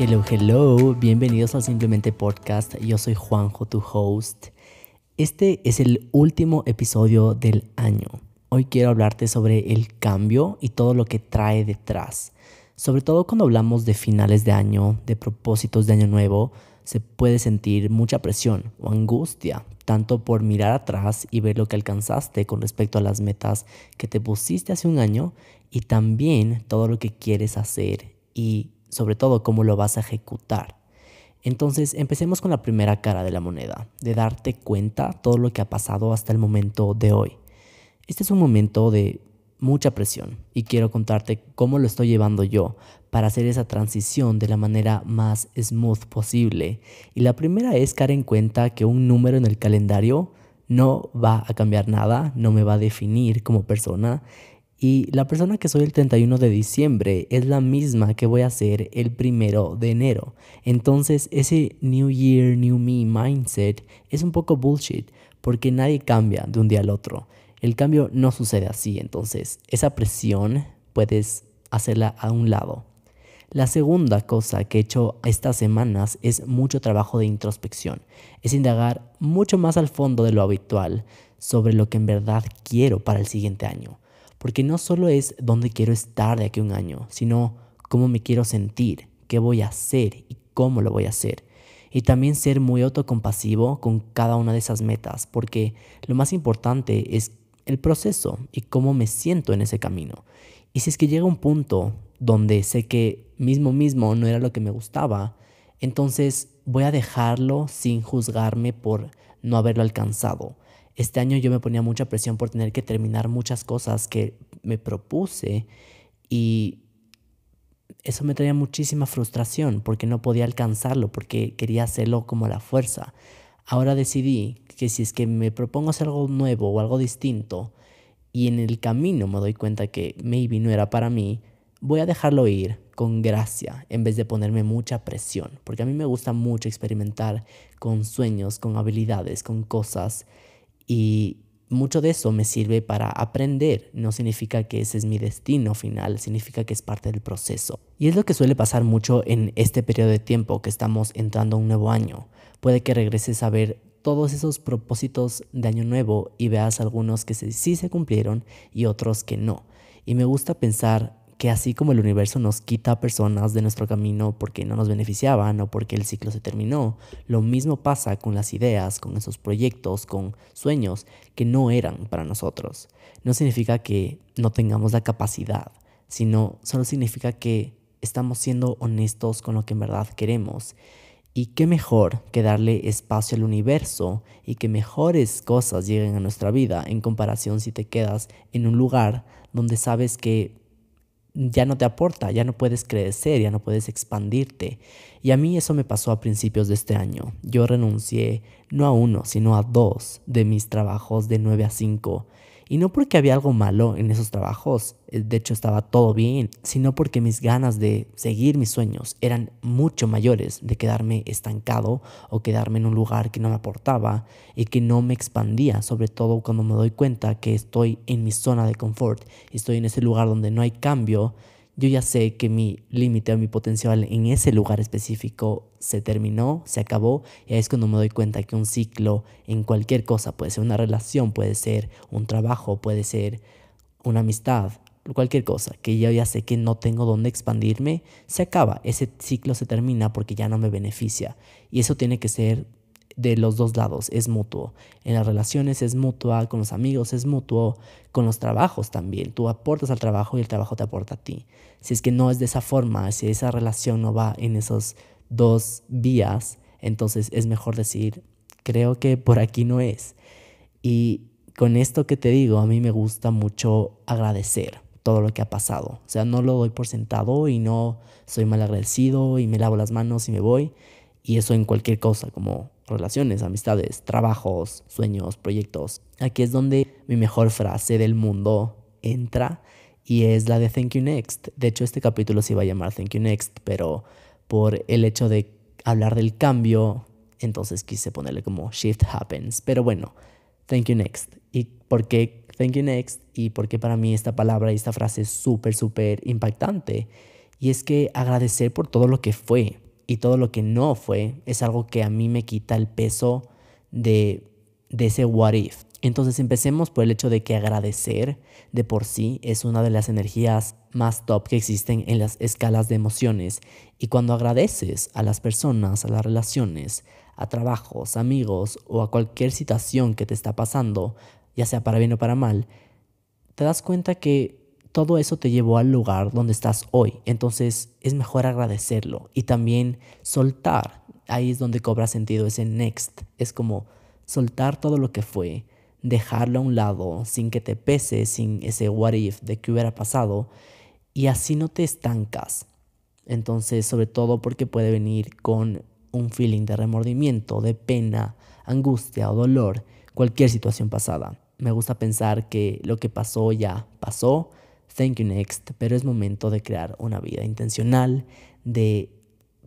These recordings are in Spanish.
Hello, hello, bienvenidos al Simplemente Podcast. Yo soy Juanjo, tu host. Este es el último episodio del año. Hoy quiero hablarte sobre el cambio y todo lo que trae detrás. Sobre todo cuando hablamos de finales de año, de propósitos de año nuevo, se puede sentir mucha presión o angustia, tanto por mirar atrás y ver lo que alcanzaste con respecto a las metas que te pusiste hace un año y también todo lo que quieres hacer y sobre todo cómo lo vas a ejecutar. Entonces, empecemos con la primera cara de la moneda, de darte cuenta todo lo que ha pasado hasta el momento de hoy. Este es un momento de mucha presión y quiero contarte cómo lo estoy llevando yo para hacer esa transición de la manera más smooth posible. Y la primera es caer en cuenta que un número en el calendario no va a cambiar nada, no me va a definir como persona y la persona que soy el 31 de diciembre es la misma que voy a ser el primero de enero. Entonces ese New Year, New Me mindset es un poco bullshit porque nadie cambia de un día al otro. El cambio no sucede así, entonces esa presión puedes hacerla a un lado. La segunda cosa que he hecho estas semanas es mucho trabajo de introspección. Es indagar mucho más al fondo de lo habitual sobre lo que en verdad quiero para el siguiente año. Porque no solo es dónde quiero estar de aquí a un año, sino cómo me quiero sentir, qué voy a hacer y cómo lo voy a hacer. Y también ser muy autocompasivo con cada una de esas metas, porque lo más importante es el proceso y cómo me siento en ese camino. Y si es que llega un punto donde sé que mismo mismo no era lo que me gustaba, entonces voy a dejarlo sin juzgarme por no haberlo alcanzado. Este año yo me ponía mucha presión por tener que terminar muchas cosas que me propuse y eso me traía muchísima frustración porque no podía alcanzarlo, porque quería hacerlo como la fuerza. Ahora decidí que si es que me propongo hacer algo nuevo o algo distinto y en el camino me doy cuenta que maybe no era para mí, voy a dejarlo ir con gracia en vez de ponerme mucha presión, porque a mí me gusta mucho experimentar con sueños, con habilidades, con cosas y mucho de eso me sirve para aprender. No significa que ese es mi destino final, significa que es parte del proceso. Y es lo que suele pasar mucho en este periodo de tiempo que estamos entrando a un nuevo año. Puede que regreses a ver todos esos propósitos de año nuevo y veas algunos que sí se cumplieron y otros que no. Y me gusta pensar que así como el universo nos quita personas de nuestro camino porque no nos beneficiaban o porque el ciclo se terminó, lo mismo pasa con las ideas, con esos proyectos, con sueños que no eran para nosotros. No significa que no tengamos la capacidad, sino solo significa que estamos siendo honestos con lo que en verdad queremos. Y qué mejor que darle espacio al universo y que mejores cosas lleguen a nuestra vida en comparación si te quedas en un lugar donde sabes que ya no te aporta, ya no puedes crecer, ya no puedes expandirte. Y a mí eso me pasó a principios de este año. Yo renuncié no a uno, sino a dos de mis trabajos de 9 a 5 y no porque había algo malo en esos trabajos, eh, de hecho estaba todo bien, sino porque mis ganas de seguir mis sueños eran mucho mayores de quedarme estancado o quedarme en un lugar que no me aportaba y que no me expandía, sobre todo cuando me doy cuenta que estoy en mi zona de confort, estoy en ese lugar donde no hay cambio yo ya sé que mi límite o mi potencial en ese lugar específico se terminó, se acabó, y ahí es cuando me doy cuenta que un ciclo en cualquier cosa, puede ser una relación, puede ser un trabajo, puede ser una amistad, cualquier cosa, que yo ya sé que no tengo dónde expandirme, se acaba, ese ciclo se termina porque ya no me beneficia. Y eso tiene que ser de los dos lados, es mutuo. En las relaciones es mutua, con los amigos es mutuo, con los trabajos también. Tú aportas al trabajo y el trabajo te aporta a ti. Si es que no es de esa forma, si esa relación no va en esos dos vías, entonces es mejor decir, creo que por aquí no es. Y con esto que te digo, a mí me gusta mucho agradecer todo lo que ha pasado. O sea, no lo doy por sentado y no soy mal agradecido y me lavo las manos y me voy. Y eso en cualquier cosa, como relaciones, amistades, trabajos, sueños, proyectos. Aquí es donde mi mejor frase del mundo entra y es la de Thank You Next. De hecho, este capítulo se iba a llamar Thank You Next, pero por el hecho de hablar del cambio, entonces quise ponerle como Shift Happens. Pero bueno, Thank You Next. ¿Y por qué Thank You Next? Y por qué para mí esta palabra y esta frase es súper, súper impactante. Y es que agradecer por todo lo que fue, y todo lo que no fue es algo que a mí me quita el peso de, de ese what if. Entonces empecemos por el hecho de que agradecer de por sí es una de las energías más top que existen en las escalas de emociones. Y cuando agradeces a las personas, a las relaciones, a trabajos, amigos o a cualquier situación que te está pasando, ya sea para bien o para mal, te das cuenta que todo eso te llevó al lugar donde estás hoy. Entonces es mejor agradecerlo y también soltar. Ahí es donde cobra sentido ese next. Es como soltar todo lo que fue, dejarlo a un lado sin que te pese, sin ese what if de qué hubiera pasado y así no te estancas. Entonces, sobre todo porque puede venir con un feeling de remordimiento, de pena, angustia o dolor, cualquier situación pasada. Me gusta pensar que lo que pasó ya pasó, thank you next, pero es momento de crear una vida intencional, de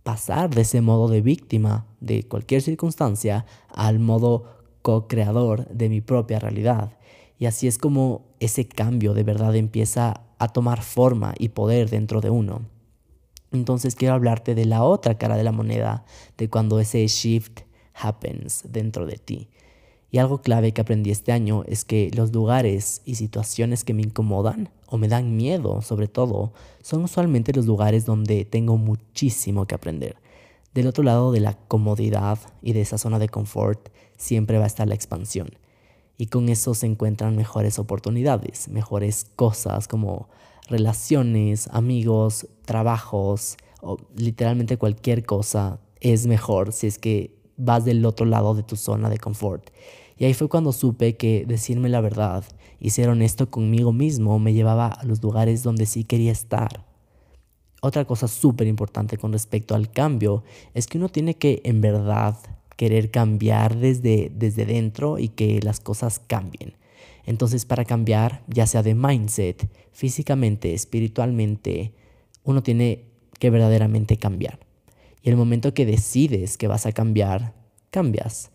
pasar de ese modo de víctima de cualquier circunstancia al modo co-creador de mi propia realidad. Y así es como ese cambio de verdad empieza a tomar forma y poder dentro de uno. Entonces quiero hablarte de la otra cara de la moneda, de cuando ese shift happens dentro de ti. Y algo clave que aprendí este año es que los lugares y situaciones que me incomodan o me dan miedo, sobre todo, son usualmente los lugares donde tengo muchísimo que aprender. Del otro lado de la comodidad y de esa zona de confort siempre va a estar la expansión. Y con eso se encuentran mejores oportunidades, mejores cosas como relaciones, amigos, trabajos o literalmente cualquier cosa es mejor si es que vas del otro lado de tu zona de confort. Y ahí fue cuando supe que decirme la verdad y ser honesto conmigo mismo me llevaba a los lugares donde sí quería estar. Otra cosa súper importante con respecto al cambio es que uno tiene que en verdad querer cambiar desde, desde dentro y que las cosas cambien. Entonces para cambiar, ya sea de mindset, físicamente, espiritualmente, uno tiene que verdaderamente cambiar. Y el momento que decides que vas a cambiar, cambias.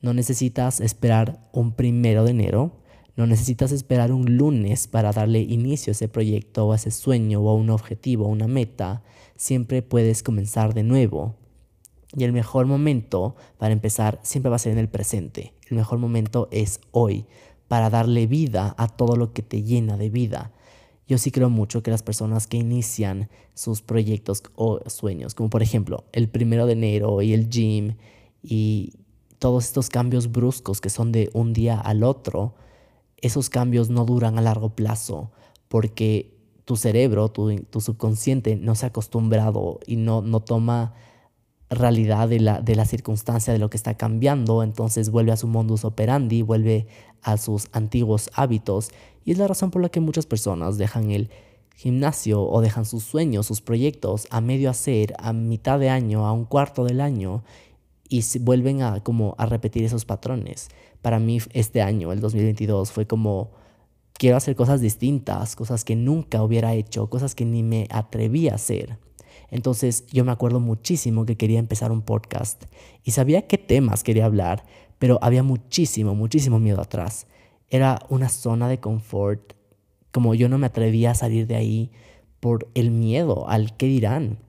No necesitas esperar un primero de enero, no necesitas esperar un lunes para darle inicio a ese proyecto o a ese sueño o a un objetivo o una meta. Siempre puedes comenzar de nuevo y el mejor momento para empezar siempre va a ser en el presente. El mejor momento es hoy, para darle vida a todo lo que te llena de vida. Yo sí creo mucho que las personas que inician sus proyectos o sueños, como por ejemplo el primero de enero y el gym y todos estos cambios bruscos que son de un día al otro, esos cambios no duran a largo plazo porque tu cerebro, tu, subconsciente no se ha acostumbrado y no, no toma realidad de la, de la circunstancia de lo que está cambiando, entonces vuelve a su modus operandi, vuelve a sus antiguos hábitos y es la razón por la que muchas personas dejan el gimnasio o dejan sus sueños, sus proyectos a medio hacer, a mitad de año, a un cuarto del año y se vuelven a como a repetir esos patrones. Para mí este año, el 2022, fue como quiero hacer cosas distintas, cosas que nunca hubiera hecho, cosas que ni me atreví a hacer. Entonces yo me acuerdo muchísimo que quería empezar un podcast y sabía qué temas quería hablar, pero había muchísimo, muchísimo miedo atrás. Era una zona de confort, como yo no me atrevía a salir de ahí por el miedo al qué dirán.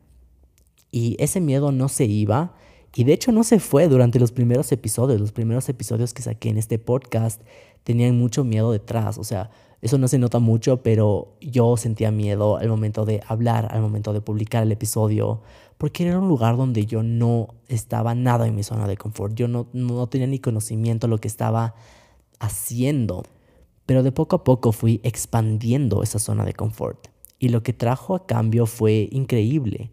Y ese miedo no se iba y de hecho no se fue durante los primeros episodios. Los primeros episodios que saqué en este podcast tenían mucho miedo detrás. O sea, eso no se nota mucho, pero yo sentía miedo al momento de hablar, al momento de publicar el episodio, porque era un lugar donde yo no estaba nada en mi zona de confort. Yo no, no tenía ni conocimiento de lo que estaba haciendo. Pero de poco a poco fui expandiendo esa zona de confort. Y lo que trajo a cambio fue increíble.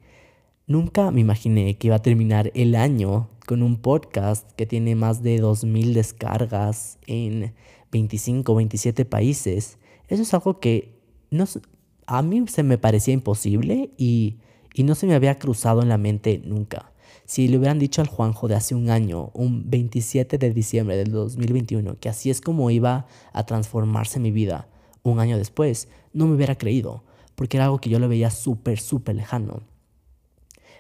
Nunca me imaginé que iba a terminar el año con un podcast que tiene más de 2.000 descargas en 25 o 27 países. Eso es algo que no, a mí se me parecía imposible y, y no se me había cruzado en la mente nunca. Si le hubieran dicho al Juanjo de hace un año, un 27 de diciembre del 2021, que así es como iba a transformarse mi vida un año después, no me hubiera creído, porque era algo que yo lo veía súper, súper lejano.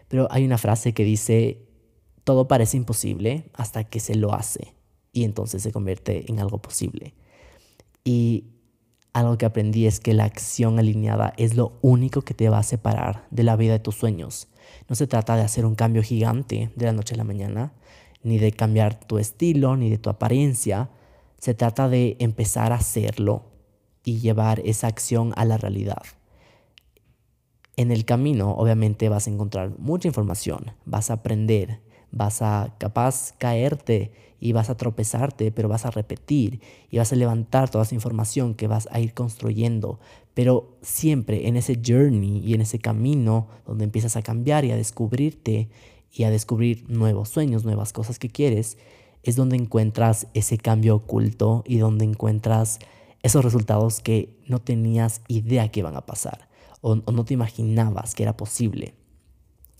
Pero hay una frase que dice, todo parece imposible hasta que se lo hace y entonces se convierte en algo posible. Y algo que aprendí es que la acción alineada es lo único que te va a separar de la vida de tus sueños. No se trata de hacer un cambio gigante de la noche a la mañana, ni de cambiar tu estilo, ni de tu apariencia. Se trata de empezar a hacerlo y llevar esa acción a la realidad. En el camino, obviamente, vas a encontrar mucha información, vas a aprender, vas a capaz caerte y vas a tropezarte, pero vas a repetir y vas a levantar toda esa información que vas a ir construyendo. Pero siempre en ese journey y en ese camino donde empiezas a cambiar y a descubrirte y a descubrir nuevos sueños, nuevas cosas que quieres, es donde encuentras ese cambio oculto y donde encuentras esos resultados que no tenías idea que iban a pasar o, no te imaginabas que era posible.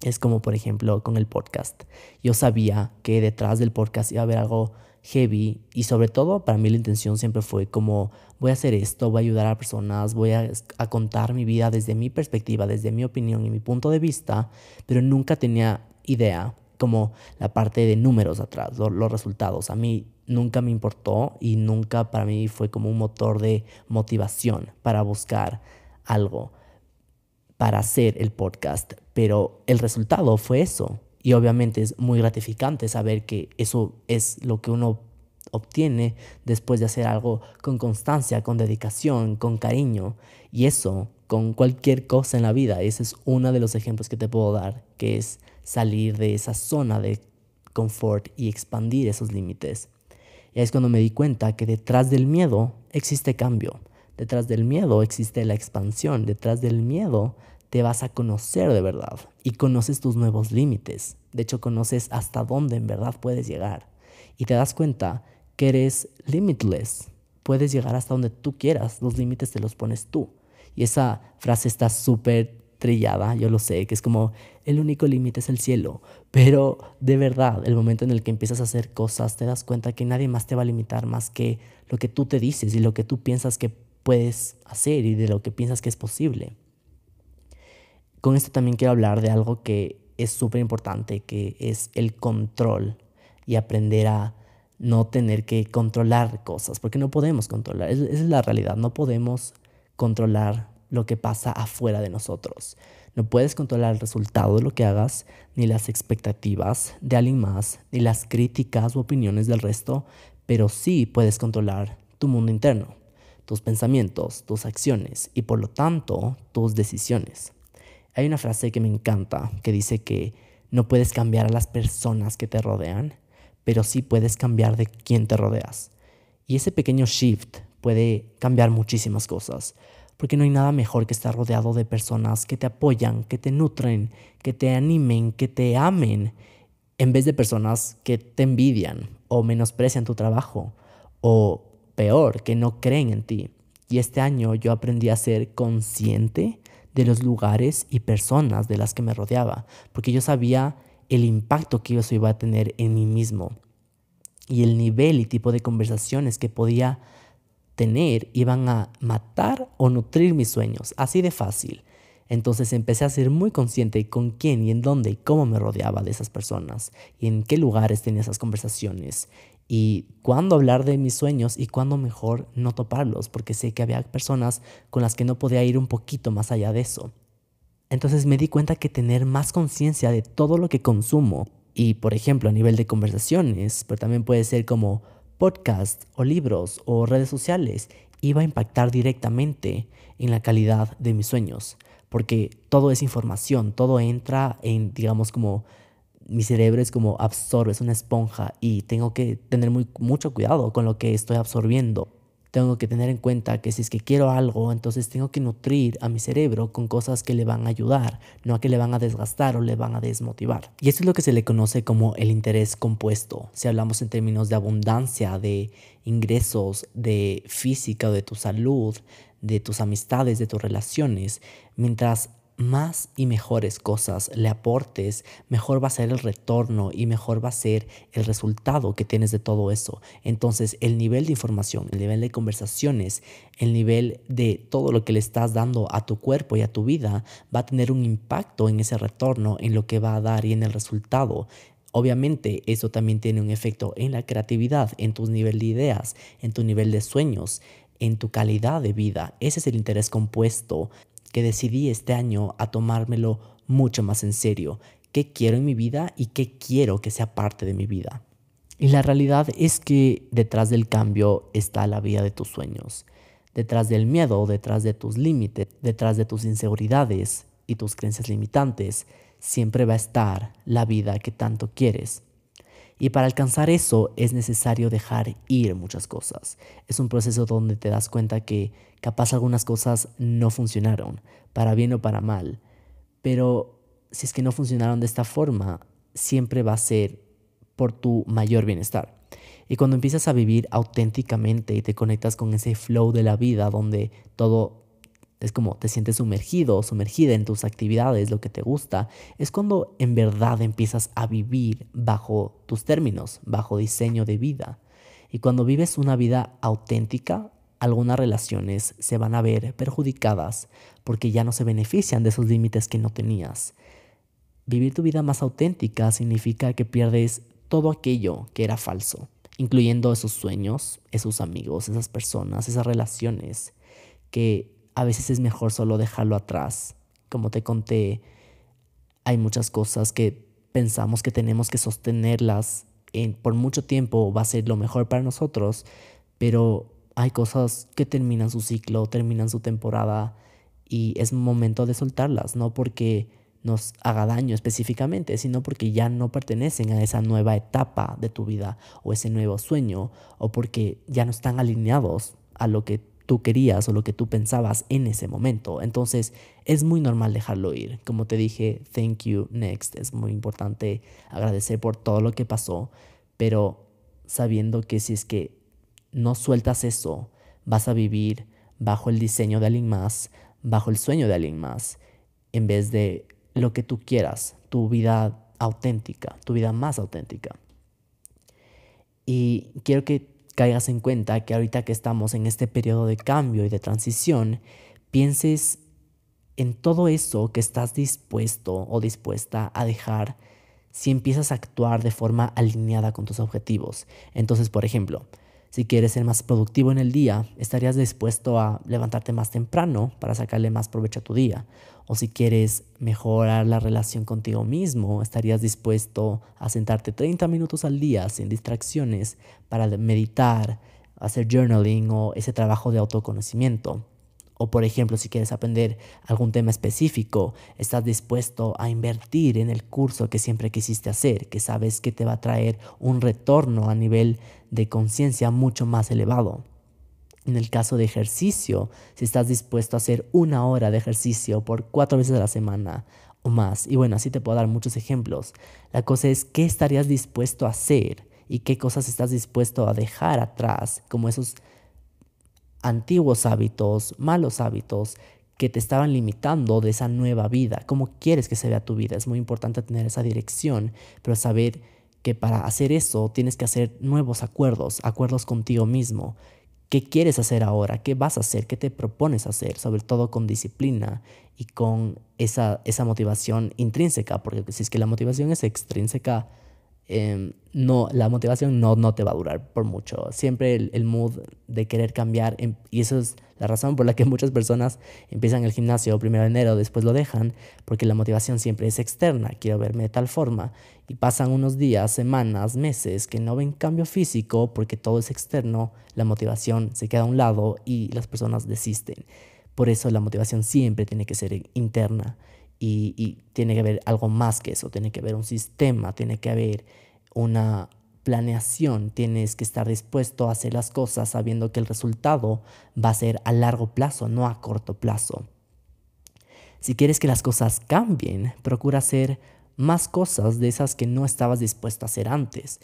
Es como por ejemplo con el podcast. Yo sabía que detrás del podcast iba a haber algo heavy y sobre todo para mí la intención siempre fue como voy a hacer esto, voy a ayudar a personas, voy a, contar mi vida desde mi perspectiva, desde mi opinión y mi punto de vista, pero nunca tenía idea como la parte de números atrás, los resultados. A mí nunca me importó y nunca para mí fue como un motor de motivación para buscar algo, para hacer el podcast. Pero el resultado fue eso. Y obviamente es muy gratificante saber que eso es lo que uno obtiene después de hacer algo con constancia, con dedicación, con cariño. Y eso con cualquier cosa en la vida. Ese es uno de los ejemplos que te puedo dar, que es salir de esa zona de confort y expandir esos límites. Y es cuando me di cuenta que detrás del miedo existe cambio, detrás del miedo existe la expansión, detrás del miedo te vas a conocer de verdad y conoces tus nuevos límites. De hecho, conoces hasta dónde en verdad puedes llegar. Y te das cuenta que eres limitless. Puedes llegar hasta donde tú quieras. Los límites te los pones tú. Y esa frase está súper trillada, yo lo sé, que es como el único límite es el cielo, pero de verdad, el momento en el que empiezas a hacer cosas, te das cuenta que nadie más te va a limitar más que lo que tú te dices y lo que tú piensas que puedes hacer y de lo que piensas que es posible. Con esto también quiero hablar de algo que es súper importante, que es el control y aprender a no tener que controlar cosas, porque no podemos controlar, esa es la realidad, no podemos controlar lo que pasa afuera de nosotros. No puedes controlar el resultado de lo que hagas, ni las expectativas de alguien más, ni las críticas u opiniones del resto, pero sí puedes controlar tu mundo interno, tus pensamientos, tus acciones y por lo tanto tus decisiones. Hay una frase que me encanta que dice que no puedes cambiar a las personas que te rodean, pero sí puedes cambiar de quién te rodeas. Y ese pequeño shift puede cambiar muchísimas cosas porque no hay nada mejor que estar rodeado de personas que te apoyan, que te nutren, que te animen, que te amen, en vez de personas que te envidian o menosprecian tu trabajo, o peor, que no creen en ti. Y este año yo aprendí a ser consciente de los lugares y personas de las que me rodeaba, porque yo sabía el impacto que eso iba a tener en mí mismo y el nivel y tipo de conversaciones que podía tener iban a matar o nutrir mis sueños, así de fácil. Entonces empecé a ser muy consciente con quién y en dónde y cómo me rodeaba de esas personas y en qué lugares tenía esas conversaciones y cuándo hablar de mis sueños y cuándo mejor no toparlos, porque sé que había personas con las que no podía ir un poquito más allá de eso. Entonces me di cuenta que tener más conciencia de todo lo que consumo y por ejemplo a nivel de conversaciones, pero también puede ser como podcast o libros o redes sociales iba a impactar directamente en la calidad de mis sueños, porque todo es información, todo entra en, digamos, como mi cerebro es como absorbe, es una esponja y tengo que tener muy, mucho cuidado con lo que estoy absorbiendo tengo que tener en cuenta que si es que quiero algo, entonces tengo que nutrir a mi cerebro con cosas que le van a ayudar, no a que le van a desgastar o le van a desmotivar. Y esto es lo que se le conoce como el interés compuesto. Si hablamos en términos de abundancia, de ingresos, de física de tu salud, de tus amistades, de tus relaciones, mientras más y mejores cosas le aportes, mejor va a ser el retorno y mejor va a ser el resultado que tienes de todo eso. Entonces, el nivel de información, el nivel de conversaciones, el nivel de todo lo que le estás dando a tu cuerpo y a tu vida va a tener un impacto en ese retorno, en lo que va a dar y en el resultado. Obviamente eso también tiene un efecto en la creatividad, en tu nivel de ideas, en tu nivel de sueños, en tu calidad de vida. Ese es el interés compuesto que decidí este año a tomármelo mucho más en serio qué quiero en mi vida y qué quiero que sea parte de mi vida. Y la realidad es que detrás del cambio está la vida de tus sueños. Detrás del miedo, detrás de tus límites, detrás de tus inseguridades y tus creencias limitantes, siempre va a estar la vida que tanto quieres. Y para alcanzar eso es necesario dejar ir muchas cosas. Es un proceso donde te das cuenta que capaz algunas cosas no funcionaron, para bien o para mal. Pero si es que no funcionaron de esta forma, siempre va a ser por tu mayor bienestar. Y cuando empiezas a vivir auténticamente y te conectas con ese flow de la vida donde todo es como te sientes sumergido, sumergida en tus actividades, lo que te gusta, es cuando en verdad empiezas a vivir bajo tus términos, bajo diseño de vida. Y cuando vives una vida auténtica, algunas relaciones se van a ver perjudicadas porque ya no se benefician de esos límites que no tenías. Vivir tu vida más auténtica significa que pierdes todo aquello que era falso, incluyendo esos sueños, esos amigos, esas personas, esas relaciones que a veces es mejor solo dejarlo atrás. Como te conté, hay muchas cosas que pensamos que tenemos que sostenerlas en, por mucho tiempo, va a ser lo mejor para nosotros, pero hay cosas que terminan su ciclo, terminan su temporada y es momento de soltarlas, no porque nos haga daño específicamente, sino porque ya no pertenecen a esa nueva etapa de tu vida o ese nuevo sueño o porque ya no están alineados a lo que tú querías o lo que tú pensabas en ese momento. Entonces es muy normal dejarlo ir. Como te dije, thank you, next. Es muy importante agradecer por todo lo que pasó, pero sabiendo que si es que no sueltas eso, vas a vivir bajo el diseño de alguien más, bajo el sueño de alguien más, en vez de lo que tú quieras, tu vida auténtica, tu vida más auténtica. Y quiero que caigas en cuenta que ahorita que estamos en este periodo de cambio y de transición, pienses en todo eso que estás dispuesto o dispuesta a dejar si empiezas a actuar de forma alineada con tus objetivos. Entonces, por ejemplo, si quieres ser más productivo en el día, estarías dispuesto a levantarte más temprano para sacarle más provecho a tu día. O si quieres mejorar la relación contigo mismo, estarías dispuesto a sentarte 30 minutos al día sin distracciones para meditar, hacer journaling o ese trabajo de autoconocimiento. O por ejemplo, si quieres aprender algún tema específico, estás dispuesto a invertir en el curso que siempre quisiste hacer, que sabes que te va a traer un retorno a nivel de conciencia mucho más elevado. En el caso de ejercicio, si estás dispuesto a hacer una hora de ejercicio por cuatro veces a la semana o más, y bueno, así te puedo dar muchos ejemplos, la cosa es qué estarías dispuesto a hacer y qué cosas estás dispuesto a dejar atrás, como esos antiguos hábitos, malos hábitos que te estaban limitando de esa nueva vida, cómo quieres que se vea tu vida. Es muy importante tener esa dirección, pero saber que para hacer eso tienes que hacer nuevos acuerdos, acuerdos contigo mismo. ¿Qué quieres hacer ahora? ¿Qué vas a hacer? ¿Qué te propones hacer? Sobre todo con disciplina y con esa, esa motivación intrínseca, porque si es que la motivación es extrínseca, Em, no, la motivación no, no te va a durar por mucho. Siempre el, mood de querer cambiar, em, y eso es la razón por la que muchas personas empiezan el gimnasio primero de enero, después lo dejan, porque la motivación siempre es externa, quiero verme de tal forma, y pasan unos días, semanas, meses que no ven cambio físico porque todo es externo, la motivación se queda a un lado y las personas desisten. Por eso la motivación siempre tiene que ser interna y, tiene que haber algo más que eso, tiene que haber un sistema, tiene que haber una planeación, tienes que estar dispuesto a hacer las cosas sabiendo que el resultado va a ser a largo plazo, no a corto plazo. Si quieres que las cosas cambien, procura hacer más cosas de esas que no estabas dispuesto a hacer antes.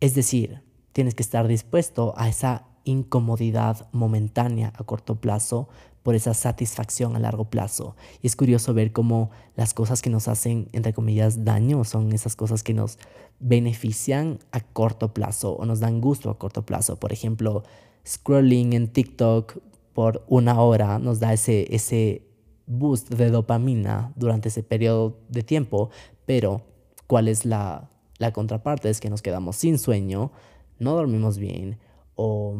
Es decir, tienes que estar dispuesto a esa incomodidad momentánea a corto plazo por esa satisfacción a largo plazo. Y es curioso ver cómo las cosas que nos hacen, entre comillas, daño son esas cosas que nos benefician a corto plazo o nos dan gusto a corto plazo. Por ejemplo, scrolling en TikTok por una hora nos da ese, ese boost de dopamina durante ese periodo de tiempo, pero ¿cuál es la, la contraparte? Es que nos quedamos sin sueño, no dormimos bien o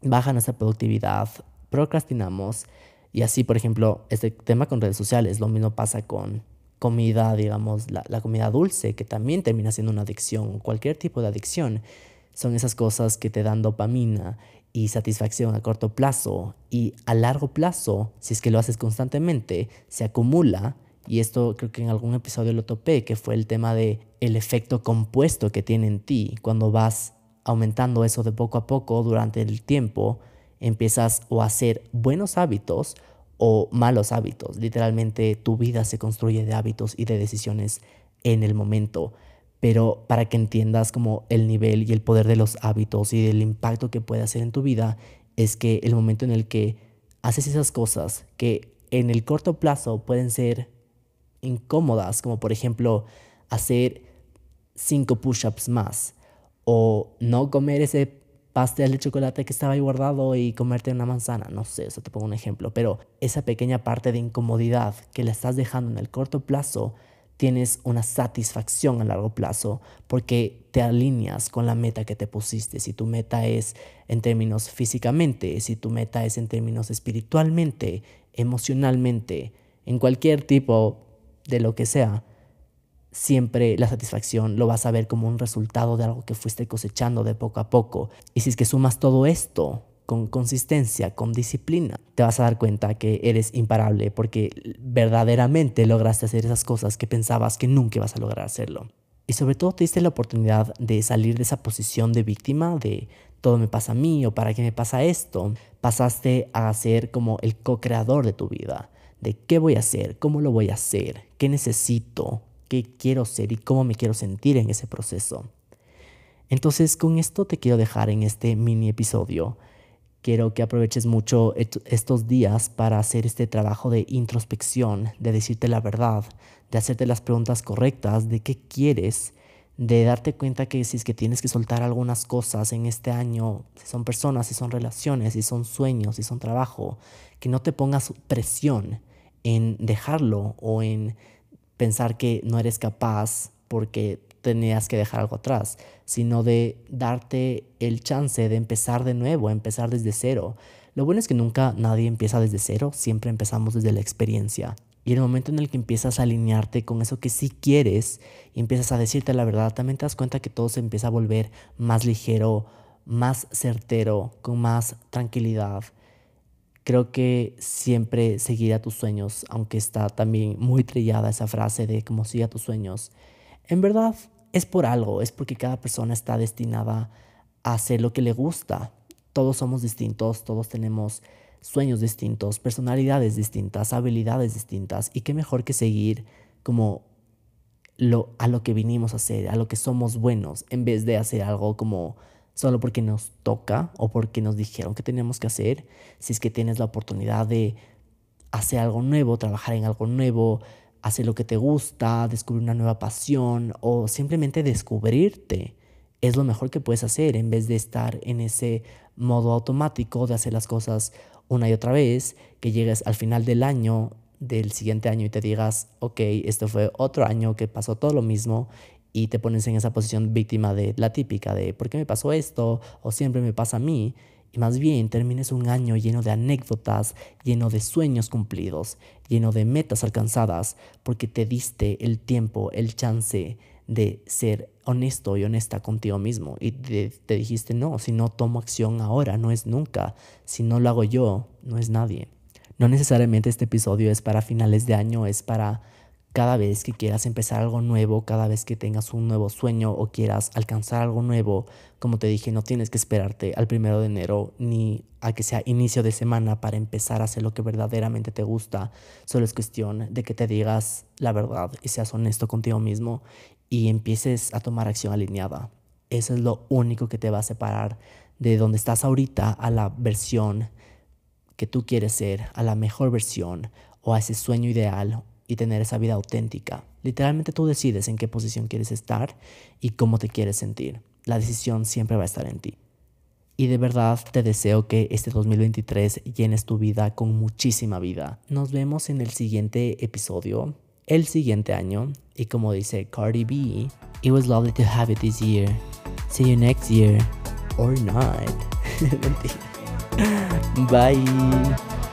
baja nuestra productividad, procrastinamos. Y así, por ejemplo, este tema con redes sociales, lo mismo pasa con comida, digamos, la, comida dulce, que también termina siendo una adicción, cualquier tipo de adicción, son esas cosas que te dan dopamina y satisfacción a corto plazo. Y a largo plazo, si es que lo haces constantemente, se acumula. Y esto creo que en algún episodio lo topé, que fue el tema de el efecto compuesto que tiene en ti cuando vas aumentando eso de poco a poco durante el tiempo, empiezas o a hacer buenos hábitos o malos hábitos. Literalmente tu vida se construye de hábitos y de decisiones en el momento. Pero para que entiendas como el nivel y el poder de los hábitos y del impacto que puede hacer en tu vida, es que el momento en el que haces esas cosas que en el corto plazo pueden ser incómodas, como por ejemplo hacer cinco push-ups más o no comer ese pastel de chocolate que estaba ahí guardado y comerte una manzana, no sé, eso te pongo un ejemplo, pero esa pequeña parte de incomodidad que le estás dejando en el corto plazo, tienes una satisfacción a largo plazo porque te alineas con la meta que te pusiste. Si tu meta es en términos físicamente, si tu meta es en términos espiritualmente, emocionalmente, en cualquier tipo de lo que sea, siempre la satisfacción lo vas a ver como un resultado de algo que fuiste cosechando de poco a poco. Y si es que sumas todo esto con consistencia, con disciplina, te vas a dar cuenta que eres imparable porque verdaderamente lograste hacer esas cosas que pensabas que nunca ibas a lograr hacerlo. Y sobre todo te diste la oportunidad de salir de esa posición de víctima, de todo me pasa a mí o para qué me pasa esto. Pasaste a ser como el co-creador de tu vida, de qué voy a hacer, cómo lo voy a hacer, qué necesito, qué quiero ser y cómo me quiero sentir en ese proceso. Entonces con esto te quiero dejar en este mini episodio. Quiero que aproveches mucho estos días para hacer este trabajo de introspección, de decirte la verdad, de hacerte las preguntas correctas, de qué quieres, de darte cuenta que si es que tienes que soltar algunas cosas en este año, si son personas, si son relaciones, si son sueños, si son trabajo, que no te pongas presión en dejarlo o en pensar que no eres capaz porque tenías que dejar algo atrás, sino de darte el chance de empezar de nuevo, empezar desde cero. Lo bueno es que nunca nadie empieza desde cero, siempre empezamos desde la experiencia. Y el momento en el que empiezas a alinearte con eso que sí quieres y empiezas a decirte la verdad, también te das cuenta que todo se empieza a volver más ligero, más certero, con más tranquilidad creo que siempre seguir a tus sueños, aunque está también muy trillada esa frase de como sigue a tus sueños, en verdad es por algo, es porque cada persona está destinada a hacer lo que le gusta. Todos somos distintos, todos tenemos sueños distintos, personalidades distintas, habilidades distintas, y qué mejor que seguir como lo, a lo que vinimos a hacer, a lo que somos buenos, en vez de hacer algo como solo porque nos toca o porque nos dijeron que teníamos que hacer, si es que tienes la oportunidad de hacer algo nuevo, trabajar en algo nuevo, hacer lo que te gusta, descubrir una nueva pasión o simplemente descubrirte, es lo mejor que puedes hacer en vez de estar en ese modo automático de hacer las cosas una y otra vez, que llegues al final del año del siguiente año y te digas, ok, esto fue otro año que pasó todo lo mismo y te pones en esa posición víctima de la típica de ¿por qué me pasó esto? o siempre me pasa a mí. Y más bien termines un año lleno de anécdotas, lleno de sueños cumplidos, lleno de metas alcanzadas, porque te diste el tiempo, el chance de ser honesto y honesta contigo mismo. Y te, te dijiste, no, si no tomo acción ahora, no es nunca. Si no lo hago yo, no es nadie. No necesariamente este episodio es para finales de año, es para cada vez que quieras empezar algo nuevo, cada vez que tengas un nuevo sueño o quieras alcanzar algo nuevo, como te dije, no tienes que esperarte al primero de enero ni a que sea inicio de semana para empezar a hacer lo que verdaderamente te gusta. Solo es cuestión de que te digas la verdad y seas honesto contigo mismo y empieces a tomar acción alineada. Eso es lo único que te va a separar de donde estás ahorita a la versión que tú quieres ser, a la mejor versión o a ese sueño ideal y tener esa vida auténtica. Literalmente tú decides en qué posición quieres estar y cómo te quieres sentir. La decisión siempre va a estar en ti. Y de verdad te deseo que este 2023 llenes tu vida con muchísima vida. Nos vemos en el siguiente episodio, el siguiente año. Y como dice Cardi B, it was lovely to have you this year. See you next year. Or not. Bye.